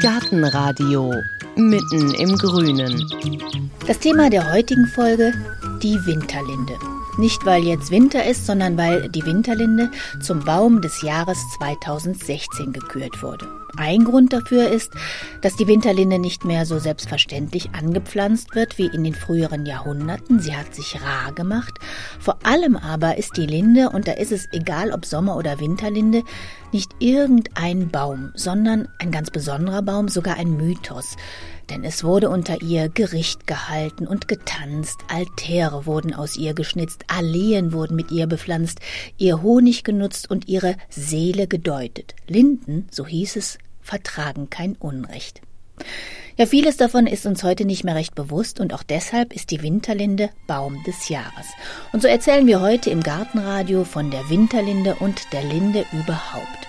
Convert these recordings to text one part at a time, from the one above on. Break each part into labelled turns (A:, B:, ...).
A: Gartenradio mitten im Grünen.
B: Das Thema der heutigen Folge die Winterlinde. Nicht weil jetzt Winter ist, sondern weil die Winterlinde zum Baum des Jahres 2016 gekürt wurde. Ein Grund dafür ist, dass die Winterlinde nicht mehr so selbstverständlich angepflanzt wird wie in den früheren Jahrhunderten. Sie hat sich rar gemacht. Vor allem aber ist die Linde, und da ist es egal ob Sommer- oder Winterlinde, nicht irgendein Baum, sondern ein ganz besonderer Baum, sogar ein Mythos denn es wurde unter ihr Gericht gehalten und getanzt, Altäre wurden aus ihr geschnitzt, Alleen wurden mit ihr bepflanzt, ihr Honig genutzt und ihre Seele gedeutet. Linden, so hieß es, vertragen kein Unrecht. Ja, vieles davon ist uns heute nicht mehr recht bewusst und auch deshalb ist die Winterlinde Baum des Jahres. Und so erzählen wir heute im Gartenradio von der Winterlinde und der Linde überhaupt.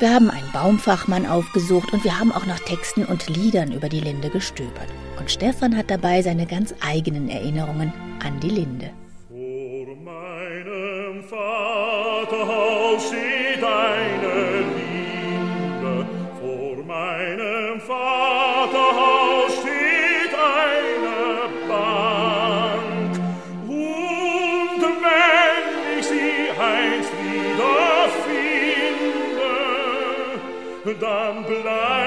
B: Wir haben einen Baumfachmann aufgesucht und wir haben auch nach Texten und Liedern über die Linde gestöbert. Und Stefan hat dabei seine ganz eigenen Erinnerungen an die Linde.
C: Vor meinem Vaterhaus steht eine dann bleib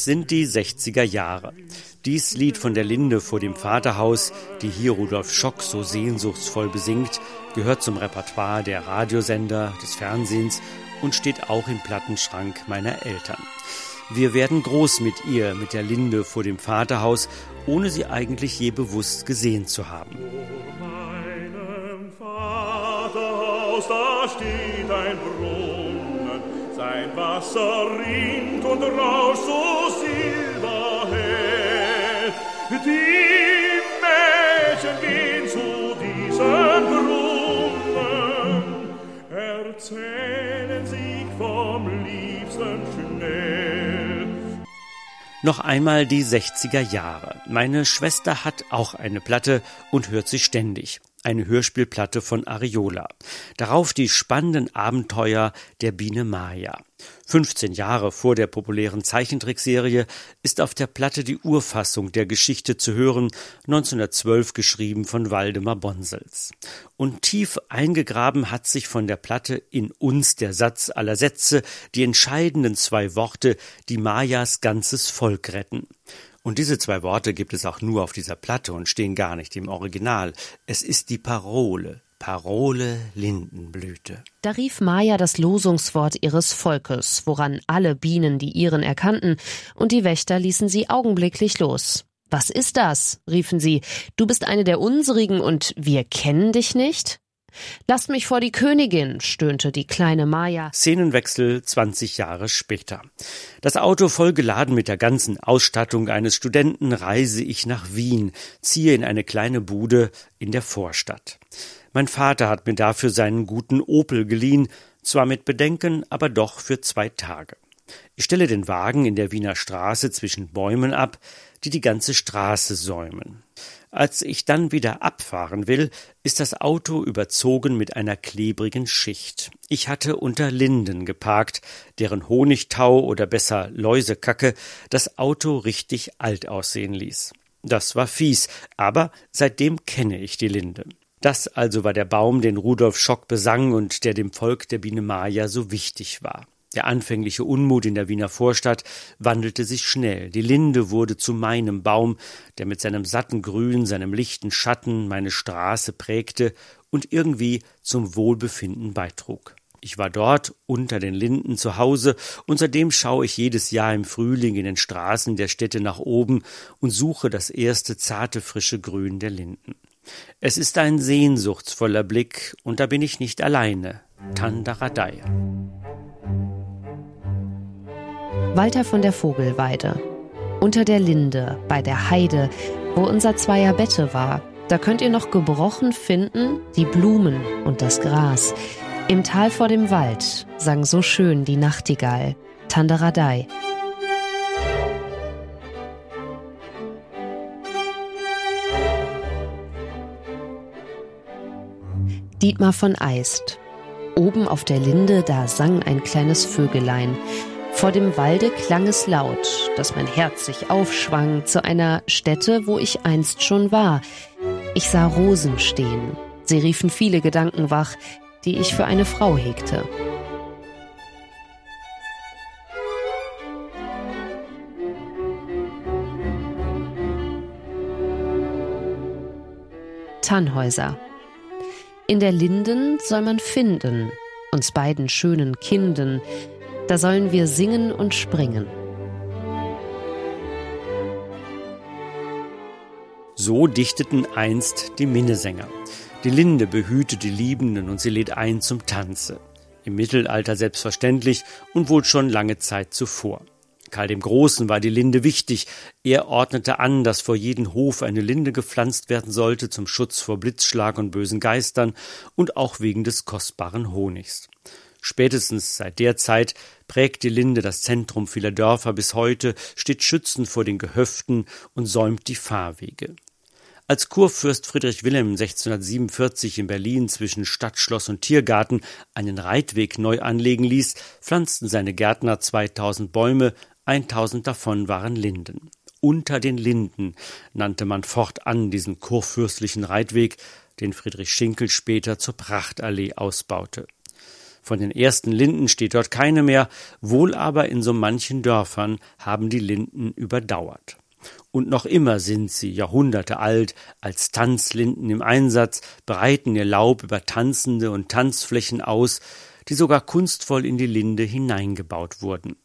D: Es sind die 60er Jahre. Dies Lied von der Linde vor dem Vaterhaus, die hier Rudolf Schock so sehnsuchtsvoll besingt, gehört zum Repertoire der Radiosender, des Fernsehens und steht auch im Plattenschrank meiner Eltern. Wir werden groß mit ihr, mit der Linde vor dem Vaterhaus, ohne sie eigentlich je bewusst gesehen zu haben.
C: Vaterhaus, da steht ein Brunnen, sein Wasser rinnt und rauscht so. Die Mädchen gehen zu diesem Brunnen, erzählen sich vom Liebsten schnell.
D: Noch einmal die 60er Jahre. Meine Schwester hat auch eine Platte und hört sie ständig. Eine Hörspielplatte von Ariola. Darauf die spannenden Abenteuer der Biene Maya. 15 Jahre vor der populären Zeichentrickserie ist auf der Platte die Urfassung der Geschichte zu hören, 1912 geschrieben von Waldemar Bonsels. Und tief eingegraben hat sich von der Platte in uns der Satz aller Sätze, die entscheidenden zwei Worte, die Mayas ganzes Volk retten. Und diese zwei Worte gibt es auch nur auf dieser Platte und stehen gar nicht im Original. Es ist die Parole. Parole Lindenblüte.
A: Da rief Maya das Losungswort ihres Volkes, woran alle Bienen die ihren erkannten, und die Wächter ließen sie augenblicklich los. Was ist das? riefen sie. Du bist eine der unsrigen und wir kennen dich nicht? Lasst mich vor die Königin, stöhnte die kleine Maya.
D: Szenenwechsel 20 Jahre später. Das Auto voll geladen mit der ganzen Ausstattung eines Studenten reise ich nach Wien, ziehe in eine kleine Bude in der Vorstadt. Mein Vater hat mir dafür seinen guten Opel geliehen, zwar mit Bedenken, aber doch für zwei Tage. Ich stelle den Wagen in der Wiener Straße zwischen Bäumen ab, die die ganze Straße säumen. Als ich dann wieder abfahren will, ist das Auto überzogen mit einer klebrigen Schicht. Ich hatte unter Linden geparkt, deren Honigtau oder besser Läusekacke das Auto richtig alt aussehen ließ. Das war fies, aber seitdem kenne ich die Linde. Das also war der Baum, den Rudolf Schock besang und der dem Volk der Biene Maya so wichtig war. Der anfängliche Unmut in der Wiener Vorstadt wandelte sich schnell. Die Linde wurde zu meinem Baum, der mit seinem satten Grün, seinem lichten Schatten meine Straße prägte und irgendwie zum Wohlbefinden beitrug. Ich war dort unter den Linden zu Hause und seitdem schaue ich jedes Jahr im Frühling in den Straßen der Städte nach oben und suche das erste zarte frische Grün der Linden. Es ist ein sehnsuchtsvoller Blick und da bin ich nicht alleine. Tandaradei.
A: Walter von der Vogelweide. Unter der Linde, bei der Heide, wo unser zweier Bette war, da könnt ihr noch gebrochen finden die Blumen und das Gras. Im Tal vor dem Wald sang so schön die Nachtigall, Tandaradei. Dietmar von Eist. Oben auf der Linde, da sang ein kleines Vögelein. Vor dem Walde klang es laut, dass mein Herz sich aufschwang zu einer Stätte, wo ich einst schon war. Ich sah Rosen stehen. Sie riefen viele Gedanken wach, die ich für eine Frau hegte. Tannhäuser. In der Linden soll man finden, uns beiden schönen Kinden, da sollen wir singen und springen.
D: So dichteten einst die Minnesänger. Die Linde behütet die Liebenden und sie lädt ein zum Tanze. Im Mittelalter selbstverständlich und wohl schon lange Zeit zuvor. Karl dem Großen war die Linde wichtig. Er ordnete an, dass vor jeden Hof eine Linde gepflanzt werden sollte zum Schutz vor Blitzschlag und bösen Geistern und auch wegen des kostbaren Honigs. Spätestens seit der Zeit prägt die Linde das Zentrum vieler Dörfer bis heute, steht schützend vor den Gehöften und säumt die Fahrwege. Als Kurfürst Friedrich Wilhelm 1647 in Berlin zwischen Stadtschloss und Tiergarten einen Reitweg neu anlegen ließ, pflanzten seine Gärtner 2000 Bäume, 1000 davon waren Linden. Unter den Linden nannte man fortan diesen kurfürstlichen Reitweg, den Friedrich Schinkel später zur Prachtallee ausbaute. Von den ersten Linden steht dort keine mehr, wohl aber in so manchen Dörfern haben die Linden überdauert. Und noch immer sind sie, Jahrhunderte alt, als Tanzlinden im Einsatz, breiten ihr Laub über Tanzende und Tanzflächen aus, die sogar kunstvoll in die Linde hineingebaut wurden.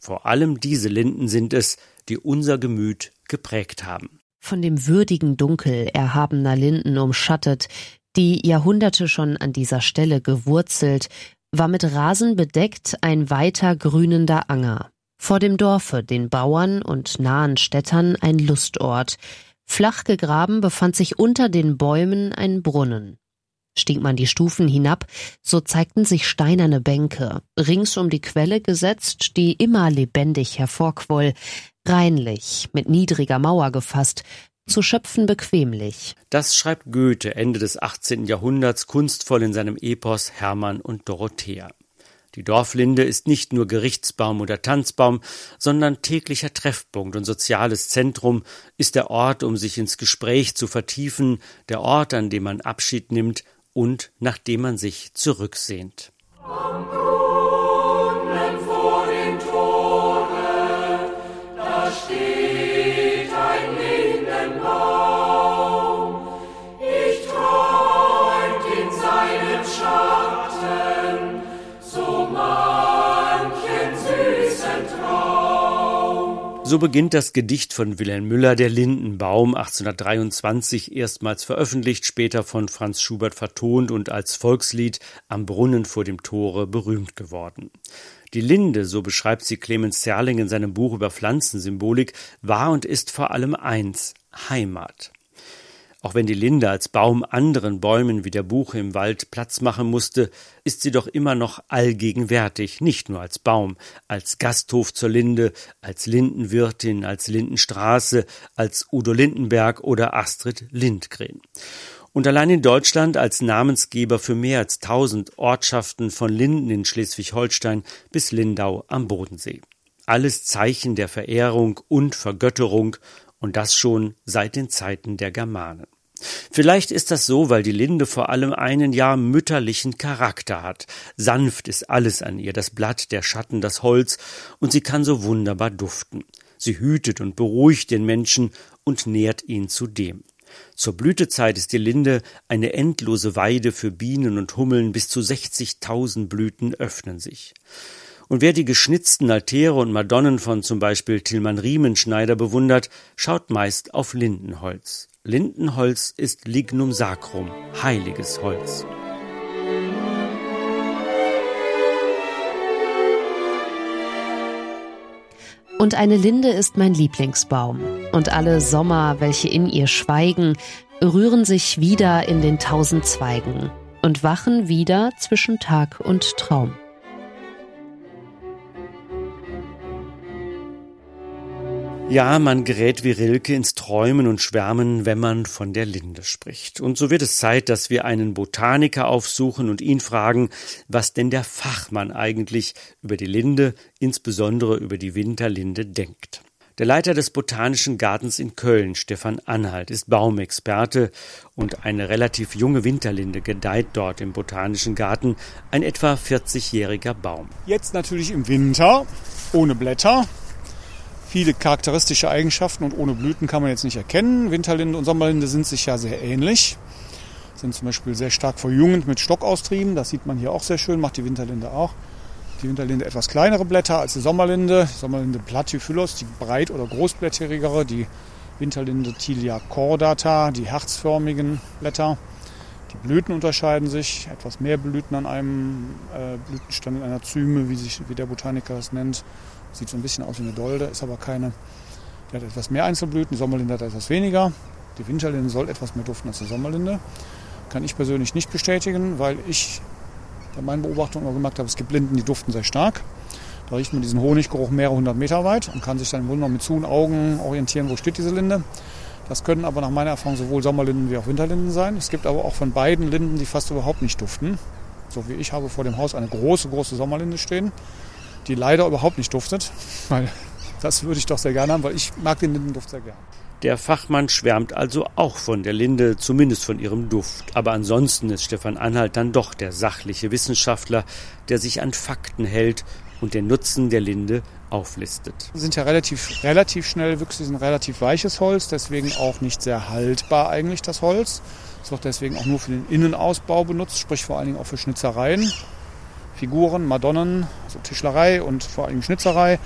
D: Vor allem diese Linden sind es, die unser Gemüt geprägt haben.
A: Von dem würdigen Dunkel erhabener Linden umschattet, die Jahrhunderte schon an dieser Stelle gewurzelt, war mit Rasen bedeckt ein weiter grünender Anger. Vor dem Dorfe, den Bauern und nahen Städtern ein Lustort. Flach gegraben befand sich unter den Bäumen ein Brunnen. Stieg man die Stufen hinab, so zeigten sich steinerne Bänke, rings um die Quelle gesetzt, die immer lebendig hervorquoll, reinlich, mit niedriger Mauer gefasst, zu schöpfen bequemlich.
D: Das schreibt Goethe Ende des 18. Jahrhunderts kunstvoll in seinem Epos Hermann und Dorothea. Die Dorflinde ist nicht nur Gerichtsbaum oder Tanzbaum, sondern täglicher Treffpunkt und soziales Zentrum, ist der Ort, um sich ins Gespräch zu vertiefen, der Ort, an dem man Abschied nimmt und nach dem man sich zurücksehnt. So beginnt das Gedicht von Wilhelm Müller, der Lindenbaum, 1823 erstmals veröffentlicht, später von Franz Schubert vertont und als Volkslied am Brunnen vor dem Tore berühmt geworden. Die Linde, so beschreibt sie Clemens Zerling in seinem Buch über Pflanzensymbolik, war und ist vor allem eins, Heimat. Auch wenn die Linde als Baum anderen Bäumen wie der Buche im Wald Platz machen musste, ist sie doch immer noch allgegenwärtig, nicht nur als Baum, als Gasthof zur Linde, als Lindenwirtin, als Lindenstraße, als Udo Lindenberg oder Astrid Lindgren. Und allein in Deutschland als Namensgeber für mehr als tausend Ortschaften von Linden in Schleswig-Holstein bis Lindau am Bodensee. Alles Zeichen der Verehrung und Vergötterung und das schon seit den Zeiten der Germanen. Vielleicht ist das so, weil die Linde vor allem einen ja mütterlichen Charakter hat. Sanft ist alles an ihr, das Blatt, der Schatten, das Holz, und sie kann so wunderbar duften. Sie hütet und beruhigt den Menschen und nährt ihn zudem. Zur Blütezeit ist die Linde eine endlose Weide für Bienen und Hummeln, bis zu 60.000 Blüten öffnen sich. Und wer die geschnitzten Altäre und Madonnen von zum Beispiel Tilman Riemenschneider bewundert, schaut meist auf Lindenholz. Lindenholz ist Lignum sacrum, heiliges Holz.
A: Und eine Linde ist mein Lieblingsbaum. Und alle Sommer, welche in ihr schweigen, rühren sich wieder in den tausend Zweigen und wachen wieder zwischen Tag und Traum.
D: Ja, man gerät wie Rilke ins Träumen und Schwärmen, wenn man von der Linde spricht. Und so wird es Zeit, dass wir einen Botaniker aufsuchen und ihn fragen, was denn der Fachmann eigentlich über die Linde, insbesondere über die Winterlinde, denkt. Der Leiter des Botanischen Gartens in Köln, Stefan Anhalt, ist Baumexperte und eine relativ junge Winterlinde gedeiht dort im Botanischen Garten, ein etwa 40-jähriger Baum.
E: Jetzt natürlich im Winter, ohne Blätter, viele charakteristische Eigenschaften und ohne Blüten kann man jetzt nicht erkennen. Winterlinde und Sommerlinde sind sich ja sehr ähnlich. Sind zum Beispiel sehr stark verjüngend mit Stockaustrieben. Das sieht man hier auch sehr schön, macht die Winterlinde auch. Die Winterlinde etwas kleinere Blätter als die Sommerlinde. Sommerlinde Platyphyllos, die breit- oder großblätterigere. Die Winterlinde Tilia cordata, die herzförmigen Blätter. Die Blüten unterscheiden sich. Etwas mehr Blüten an einem äh, Blütenstand in einer Zyme, wie, sich, wie der Botaniker das nennt. Sieht so ein bisschen aus wie eine Dolde, ist aber keine. Die hat etwas mehr Einzelblüten, die Sommerlinde hat etwas weniger. Die Winterlinde soll etwas mehr duften als die Sommerlinde. Kann ich persönlich nicht bestätigen, weil ich bei meinen Beobachtungen auch gemerkt habe, es gibt Linden, die duften sehr stark. Da riecht man diesen Honiggeruch mehrere hundert Meter weit und kann sich dann im Grunde mit zu und Augen orientieren, wo steht diese Linde. Das können aber nach meiner Erfahrung sowohl Sommerlinden wie auch Winterlinden sein. Es gibt aber auch von beiden Linden, die fast überhaupt nicht duften. So wie ich habe vor dem Haus eine große, große Sommerlinde stehen die leider überhaupt nicht duftet, weil das würde ich doch sehr gerne haben, weil ich mag den Lindenduft sehr gerne.
D: Der Fachmann schwärmt also auch von der Linde, zumindest von ihrem Duft. Aber ansonsten ist Stefan Anhalt dann doch der sachliche Wissenschaftler, der sich an Fakten hält und den Nutzen der Linde auflistet.
E: Sie sind ja relativ, relativ schnell wüchsig, sind relativ weiches Holz, deswegen auch nicht sehr haltbar eigentlich das Holz. Es wird deswegen auch nur für den Innenausbau benutzt, sprich vor allen Dingen auch für Schnitzereien. Figuren, Madonnen, also Tischlerei und vor allem Schnitzerei.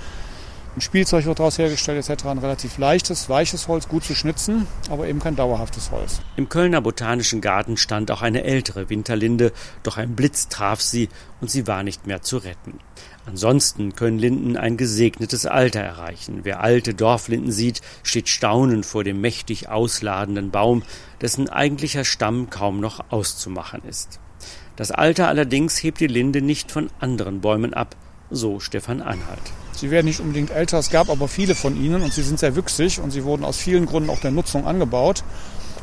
E: Ein Spielzeug wird daraus hergestellt etc. Ein relativ leichtes, weiches Holz, gut zu schnitzen, aber eben kein dauerhaftes Holz.
D: Im Kölner Botanischen Garten stand auch eine ältere Winterlinde, doch ein Blitz traf sie und sie war nicht mehr zu retten. Ansonsten können Linden ein gesegnetes Alter erreichen. Wer alte Dorflinden sieht, steht staunend vor dem mächtig ausladenden Baum, dessen eigentlicher Stamm kaum noch auszumachen ist. Das Alter allerdings hebt die Linde nicht von anderen Bäumen ab, so Stefan Anhalt.
E: Sie werden nicht unbedingt älter, es gab aber viele von ihnen und sie sind sehr wüchsig und sie wurden aus vielen Gründen auch der Nutzung angebaut.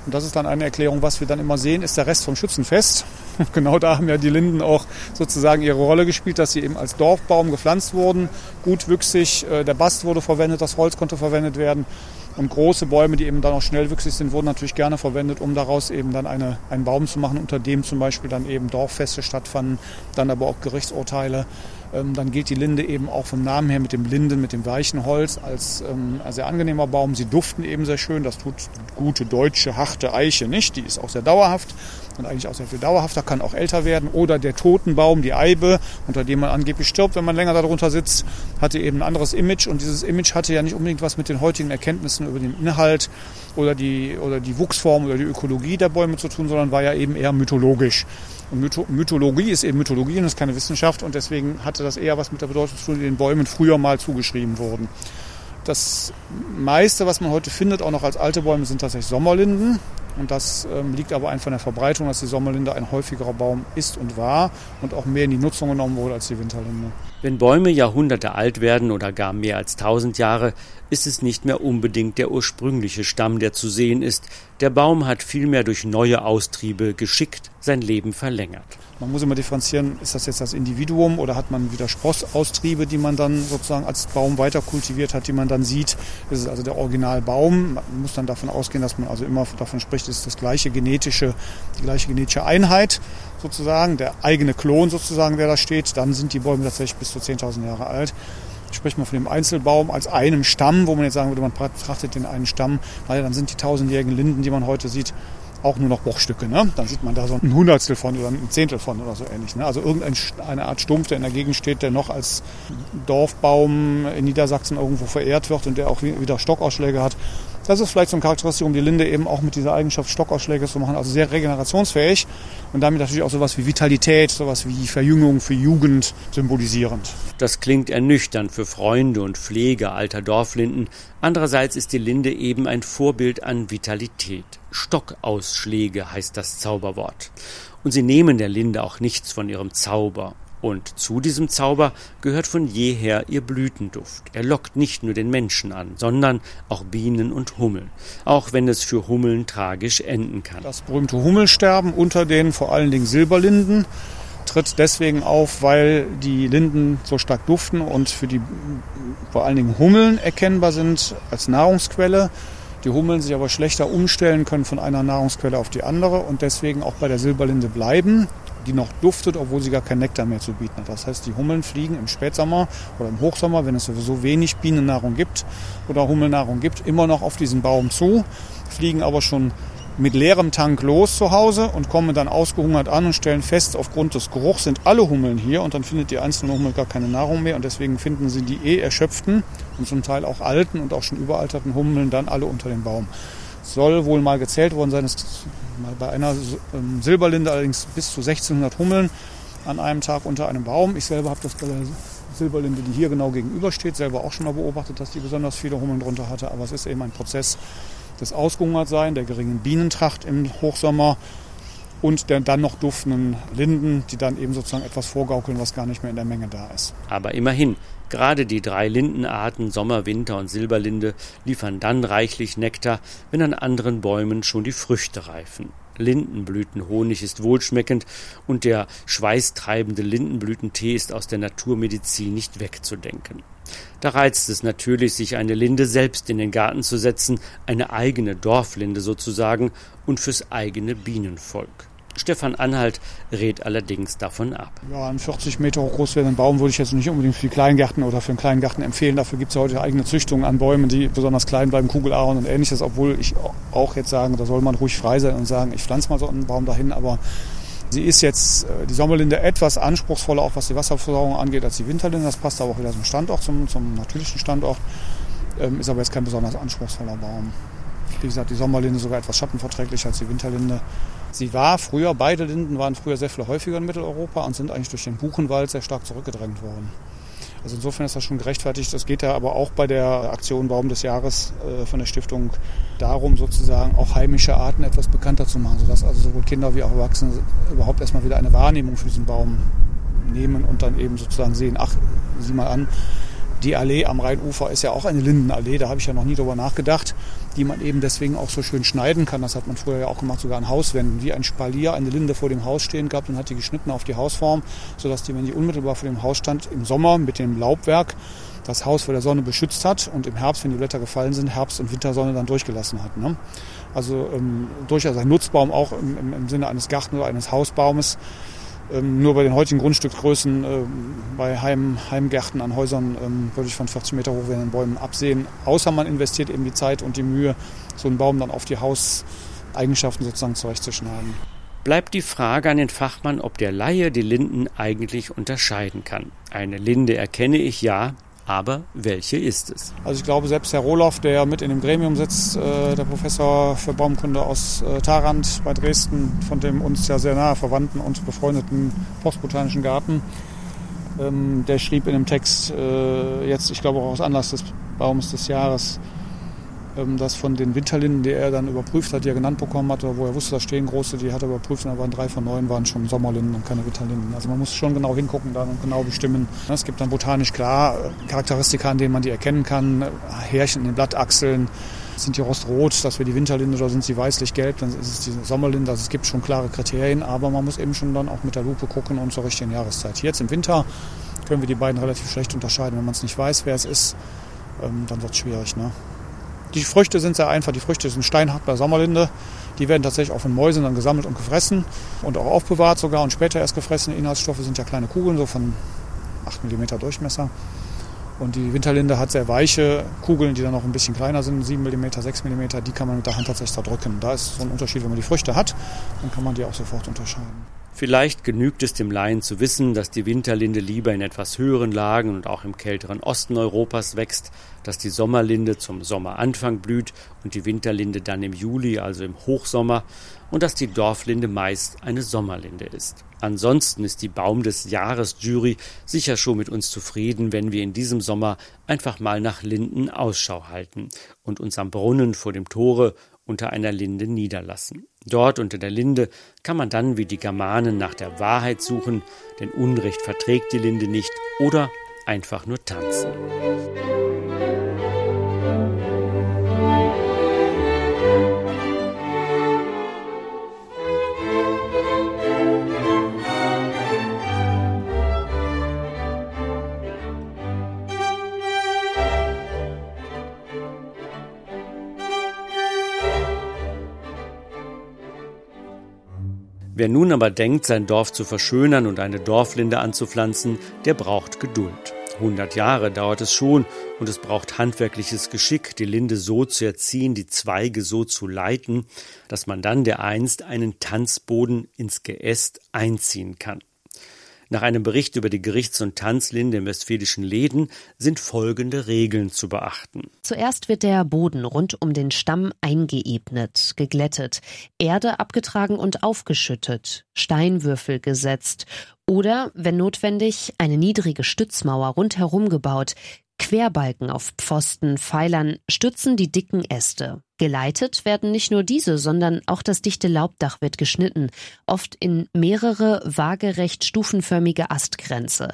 E: Und das ist dann eine Erklärung, was wir dann immer sehen, ist der Rest vom Schützenfest. genau da haben ja die Linden auch sozusagen ihre Rolle gespielt, dass sie eben als Dorfbaum gepflanzt wurden, gut wüchsig, äh, der Bast wurde verwendet, das Holz konnte verwendet werden. Und große Bäume, die eben dann auch schnellwüchsig sind, wurden natürlich gerne verwendet, um daraus eben dann eine, einen Baum zu machen, unter dem zum Beispiel dann eben Dorffeste stattfanden, dann aber auch Gerichtsurteile. Ähm, dann gilt die Linde eben auch vom Namen her mit dem Linden, mit dem weichen Holz als ähm, ein sehr angenehmer Baum. Sie duften eben sehr schön. Das tut gute deutsche harte Eiche nicht. Die ist auch sehr dauerhaft und eigentlich auch sehr viel dauerhafter, kann auch älter werden. Oder der Totenbaum, die Eibe, unter dem man angeblich stirbt, wenn man länger darunter sitzt, hatte eben ein anderes Image. Und dieses Image hatte ja nicht unbedingt was mit den heutigen Erkenntnissen über den Inhalt oder die, oder die Wuchsform oder die Ökologie der Bäume zu tun, sondern war ja eben eher mythologisch. Und Mythologie ist eben Mythologie und ist keine Wissenschaft und deswegen hatte das eher was mit der Bedeutung zu tun, die den Bäumen früher mal zugeschrieben wurden. Das meiste, was man heute findet, auch noch als alte Bäume, sind tatsächlich Sommerlinden. Und das ähm, liegt aber einfach in der Verbreitung, dass die Sommerlinde ein häufigerer Baum ist und war und auch mehr in die Nutzung genommen wurde als die Winterlinde.
D: Wenn Bäume Jahrhunderte alt werden oder gar mehr als tausend Jahre, ist es nicht mehr unbedingt der ursprüngliche Stamm, der zu sehen ist. Der Baum hat vielmehr durch neue Austriebe geschickt sein Leben verlängert.
E: Man muss immer differenzieren, ist das jetzt das Individuum oder hat man wieder Sprossaustriebe, die man dann sozusagen als Baum weiter kultiviert hat, die man dann sieht. Das ist also der Originalbaum. Man muss dann davon ausgehen, dass man also immer davon spricht, ist das gleiche genetische, die gleiche genetische Einheit sozusagen, der eigene Klon sozusagen, der da steht. Dann sind die Bäume tatsächlich bis zu 10.000 Jahre alt. spricht man von dem Einzelbaum als einem Stamm, wo man jetzt sagen würde, man betrachtet den einen Stamm, weil dann sind die tausendjährigen Linden, die man heute sieht, auch nur noch Bruchstücke. Ne? Dann sieht man da so ein Hundertstel von oder ein Zehntel von oder so ähnlich. Ne? Also irgendeine Art Stumpf, der in der Gegend steht, der noch als Dorfbaum in Niedersachsen irgendwo verehrt wird und der auch wieder Stockausschläge hat. Das ist vielleicht so ein Charakteristikum, die Linde eben auch mit dieser Eigenschaft Stockausschläge zu machen, also sehr regenerationsfähig und damit natürlich auch sowas wie Vitalität, sowas wie Verjüngung für Jugend symbolisierend.
D: Das klingt ernüchternd für Freunde und Pfleger alter Dorflinden. Andererseits ist die Linde eben ein Vorbild an Vitalität. Stockausschläge heißt das Zauberwort. Und sie nehmen der Linde auch nichts von ihrem Zauber. Und zu diesem Zauber gehört von jeher ihr Blütenduft. Er lockt nicht nur den Menschen an, sondern auch Bienen und Hummeln, auch wenn es für Hummeln tragisch enden kann.
E: Das berühmte Hummelsterben unter den vor allen Dingen Silberlinden tritt deswegen auf, weil die Linden so stark duften und für die vor allen Dingen Hummeln erkennbar sind als Nahrungsquelle. Die Hummeln sich aber schlechter umstellen können von einer Nahrungsquelle auf die andere und deswegen auch bei der Silberlinde bleiben die noch duftet, obwohl sie gar keinen Nektar mehr zu bieten hat. Das heißt, die Hummeln fliegen im Spätsommer oder im Hochsommer, wenn es sowieso wenig Bienennahrung gibt oder Hummelnahrung gibt, immer noch auf diesen Baum zu, fliegen aber schon mit leerem Tank los zu Hause und kommen dann ausgehungert an und stellen fest, aufgrund des Geruchs sind alle Hummeln hier und dann findet die einzelne Hummel gar keine Nahrung mehr und deswegen finden sie die eh erschöpften und zum Teil auch alten und auch schon überalterten Hummeln dann alle unter dem Baum. Soll wohl mal gezählt worden sein, mal bei einer ähm, Silberlinde allerdings bis zu 1600 Hummeln an einem Tag unter einem Baum. Ich selber habe das bei der Silberlinde, die hier genau gegenüber steht, selber auch schon mal beobachtet, dass die besonders viele Hummeln drunter hatte. Aber es ist eben ein Prozess des Ausgehungertsein, der geringen Bienentracht im Hochsommer und der dann noch duftenden Linden, die dann eben sozusagen etwas vorgaukeln, was gar nicht mehr in der Menge da ist.
D: Aber immerhin, gerade die drei Lindenarten Sommer, Winter und Silberlinde liefern dann reichlich Nektar, wenn an anderen Bäumen schon die Früchte reifen. Lindenblütenhonig ist wohlschmeckend und der schweißtreibende Lindenblütentee ist aus der Naturmedizin nicht wegzudenken. Da reizt es natürlich, sich eine Linde selbst in den Garten zu setzen, eine eigene Dorflinde sozusagen und fürs eigene Bienenvolk. Stefan Anhalt rät allerdings davon ab.
E: Ja, einen 40 Meter hoch groß werdenden Baum würde ich jetzt nicht unbedingt für die Kleingärten oder für einen kleinen Garten empfehlen. Dafür gibt es ja heute eigene Züchtungen an Bäumen, die besonders klein bleiben, Kugelahorn und ähnliches. Obwohl ich auch jetzt sagen, da soll man ruhig frei sein und sagen, ich pflanze mal so einen Baum dahin. Aber sie ist jetzt, äh, die Sommerlinde, etwas anspruchsvoller, auch was die Wasserversorgung angeht, als die Winterlinde. Das passt aber auch wieder zum Standort, zum, zum natürlichen Standort. Ähm, ist aber jetzt kein besonders anspruchsvoller Baum. Wie gesagt, die Sommerlinde sogar etwas schattenverträglicher als die Winterlinde. Sie war früher, beide Linden waren früher sehr viel häufiger in Mitteleuropa und sind eigentlich durch den Buchenwald sehr stark zurückgedrängt worden. Also insofern ist das schon gerechtfertigt. Es geht ja aber auch bei der Aktion Baum des Jahres äh, von der Stiftung darum, sozusagen auch heimische Arten etwas bekannter zu machen, sodass also sowohl Kinder wie auch Erwachsene überhaupt erstmal wieder eine Wahrnehmung für diesen Baum nehmen und dann eben sozusagen sehen, ach, sieh mal an, die Allee am Rheinufer ist ja auch eine Lindenallee, da habe ich ja noch nie drüber nachgedacht, die man eben deswegen auch so schön schneiden kann. Das hat man früher ja auch gemacht, sogar an Hauswänden, wie ein Spalier eine Linde vor dem Haus stehen gehabt und hat die geschnitten auf die Hausform, sodass die, wenn die unmittelbar vor dem Haus stand, im Sommer mit dem Laubwerk das Haus vor der Sonne beschützt hat und im Herbst, wenn die Blätter gefallen sind, Herbst- und Wintersonne dann durchgelassen hat. Ne? Also ähm, durchaus ein Nutzbaum auch im, im, im Sinne eines Garten oder eines Hausbaumes. Ähm, nur bei den heutigen Grundstücksgrößen, äh, bei Heim, Heimgärten an Häusern, ähm, würde ich von 40 Meter hoch werdenden Bäumen absehen. Außer man investiert eben die Zeit und die Mühe, so einen Baum dann auf die Hauseigenschaften sozusagen zurechtzuschneiden.
D: Bleibt die Frage an den Fachmann, ob der Laie die Linden eigentlich unterscheiden kann. Eine Linde erkenne ich ja, aber welche ist es?
E: Also ich glaube, selbst Herr Rohloff, der mit in dem Gremium sitzt, äh, der Professor für Baumkunde aus äh, Tarant bei Dresden, von dem uns ja sehr nahe verwandten und befreundeten Postbotanischen Garten, ähm, der schrieb in dem Text äh, jetzt, ich glaube auch aus Anlass des Baums des Jahres, ähm, dass von den Winterlinden, die er dann überprüft hat, die er genannt bekommen hatte, wo er wusste, da stehen große, die hat er überprüft, und da waren drei von neun waren schon Sommerlinden und keine Winterlinden. Also man muss schon genau hingucken dann und genau bestimmen. Es gibt dann botanisch klar äh, Charakteristika, an denen man die erkennen kann. Härchen in den Blattachseln, sind die rostrot, dass wir die Winterlinde oder sind sie weißlich-gelb, dann ist es die Sommerlinde. Also es gibt schon klare Kriterien, aber man muss eben schon dann auch mit der Lupe gucken und zur richtigen Jahreszeit. Jetzt im Winter können wir die beiden relativ schlecht unterscheiden. Wenn man es nicht weiß, wer es ist, ähm, dann wird es schwierig. Ne? Die Früchte sind sehr einfach. Die Früchte sind steinhart bei Sommerlinde. Die werden tatsächlich auch von Mäusen dann gesammelt und gefressen und auch aufbewahrt sogar und später erst gefressen. Inhaltsstoffe sind ja kleine Kugeln, so von 8 mm Durchmesser. Und die Winterlinde hat sehr weiche Kugeln, die dann noch ein bisschen kleiner sind, 7 mm, 6 mm, die kann man mit der Hand tatsächlich zerdrücken. Da ist so ein Unterschied, wenn man die Früchte hat, dann kann man die auch sofort unterscheiden.
D: Vielleicht genügt es dem Laien zu wissen, dass die Winterlinde lieber in etwas höheren Lagen und auch im kälteren Osten Europas wächst, dass die Sommerlinde zum Sommeranfang blüht und die Winterlinde dann im Juli, also im Hochsommer, und dass die Dorflinde meist eine Sommerlinde ist. Ansonsten ist die Baum des Jahres Jury sicher schon mit uns zufrieden, wenn wir in diesem Sommer einfach mal nach Linden Ausschau halten und uns am Brunnen vor dem Tore unter einer Linde niederlassen. Dort unter der Linde kann man dann wie die Germanen nach der Wahrheit suchen, denn Unrecht verträgt die Linde nicht oder einfach nur tanzen. Wer nun aber denkt, sein Dorf zu verschönern und eine Dorflinde anzupflanzen, der braucht Geduld. 100 Jahre dauert es schon und es braucht handwerkliches Geschick, die Linde so zu erziehen, die Zweige so zu leiten, dass man dann dereinst einen Tanzboden ins Geäst einziehen kann. Nach einem Bericht über die Gerichts- und Tanzlinde im westfälischen Läden sind folgende Regeln zu beachten.
A: Zuerst wird der Boden rund um den Stamm eingeebnet, geglättet, Erde abgetragen und aufgeschüttet, Steinwürfel gesetzt oder, wenn notwendig, eine niedrige Stützmauer rundherum gebaut, Querbalken auf Pfosten, Pfeilern stützen die dicken Äste. Geleitet werden nicht nur diese, sondern auch das dichte Laubdach wird geschnitten, oft in mehrere waagerecht stufenförmige Astgrenze.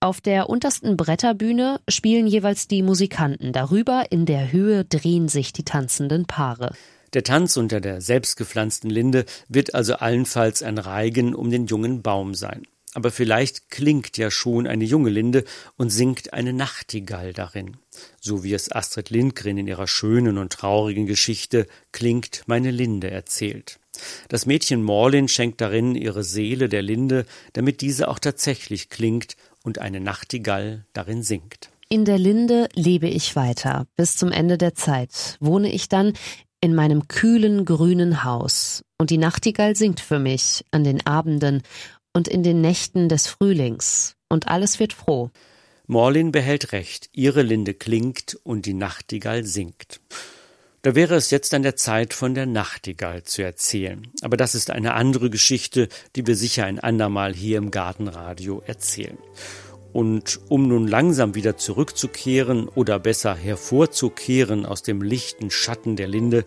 A: Auf der untersten Bretterbühne spielen jeweils die Musikanten, darüber in der Höhe drehen sich die tanzenden Paare.
D: Der Tanz unter der selbstgepflanzten Linde wird also allenfalls ein Reigen um den jungen Baum sein. Aber vielleicht klingt ja schon eine junge Linde und singt eine Nachtigall darin. So wie es Astrid Lindgren in ihrer schönen und traurigen Geschichte Klingt meine Linde erzählt. Das Mädchen Morlin schenkt darin ihre Seele der Linde, damit diese auch tatsächlich klingt und eine Nachtigall darin singt.
A: In der Linde lebe ich weiter. Bis zum Ende der Zeit wohne ich dann in meinem kühlen grünen Haus. Und die Nachtigall singt für mich an den Abenden und in den Nächten des Frühlings, und alles wird froh.
D: Morlin behält recht, ihre Linde klingt und die Nachtigall singt. Da wäre es jetzt an der Zeit, von der Nachtigall zu erzählen. Aber das ist eine andere Geschichte, die wir sicher ein andermal hier im Gartenradio erzählen. Und um nun langsam wieder zurückzukehren oder besser hervorzukehren aus dem lichten Schatten der Linde,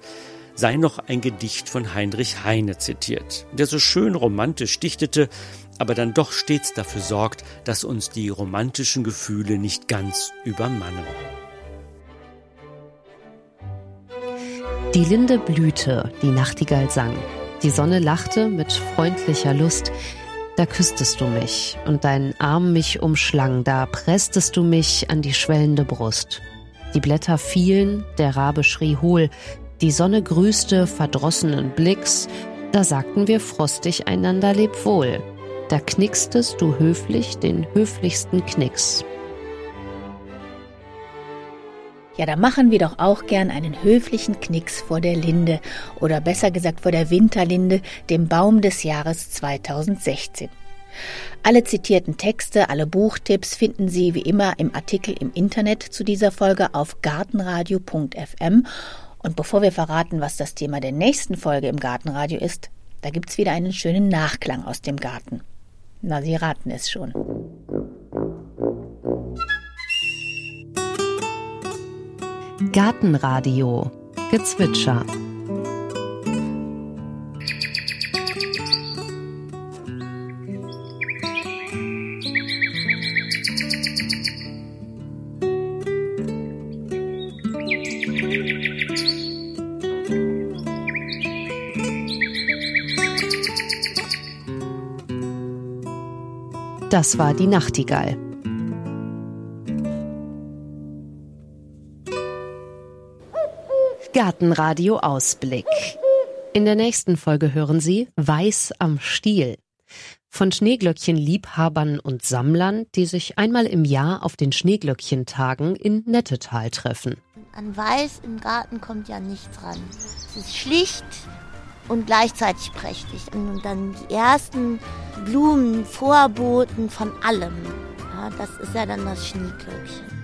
D: sei noch ein Gedicht von Heinrich Heine zitiert, der so schön romantisch dichtete, aber dann doch stets dafür sorgt, dass uns die romantischen Gefühle nicht ganz übermannen.
A: Die Linde blühte, die Nachtigall sang. Die Sonne lachte mit freundlicher Lust. Da küsstest du mich und dein Arm mich umschlang, da presstest du mich an die schwellende Brust. Die Blätter fielen, der Rabe schrie hohl, die Sonne grüßte verdrossenen Blicks, da sagten wir frostig einander leb wohl. Da knickstest du höflich den höflichsten Knicks.
B: Ja, da machen wir doch auch gern einen höflichen Knicks vor der Linde oder besser gesagt vor der Winterlinde, dem Baum des Jahres 2016. Alle zitierten Texte, alle Buchtipps finden Sie wie immer im Artikel im Internet zu dieser Folge auf gartenradio.fm und bevor wir verraten, was das Thema der nächsten Folge im Gartenradio ist, da gibt's wieder einen schönen Nachklang aus dem Garten. Na, Sie raten es schon.
A: Gartenradio Gezwitscher Das war die Nachtigall. Gartenradio Ausblick. In der nächsten Folge hören Sie Weiß am Stiel. Von Schneeglöckchen-Liebhabern und Sammlern, die sich einmal im Jahr auf den Schneeglöckchentagen in Nettetal treffen.
F: An Weiß im Garten kommt ja nichts ran. Es ist schlicht und gleichzeitig prächtig. Und dann die ersten Blumen, Vorboten von allem. Ja, das ist ja dann das Schneeglöckchen.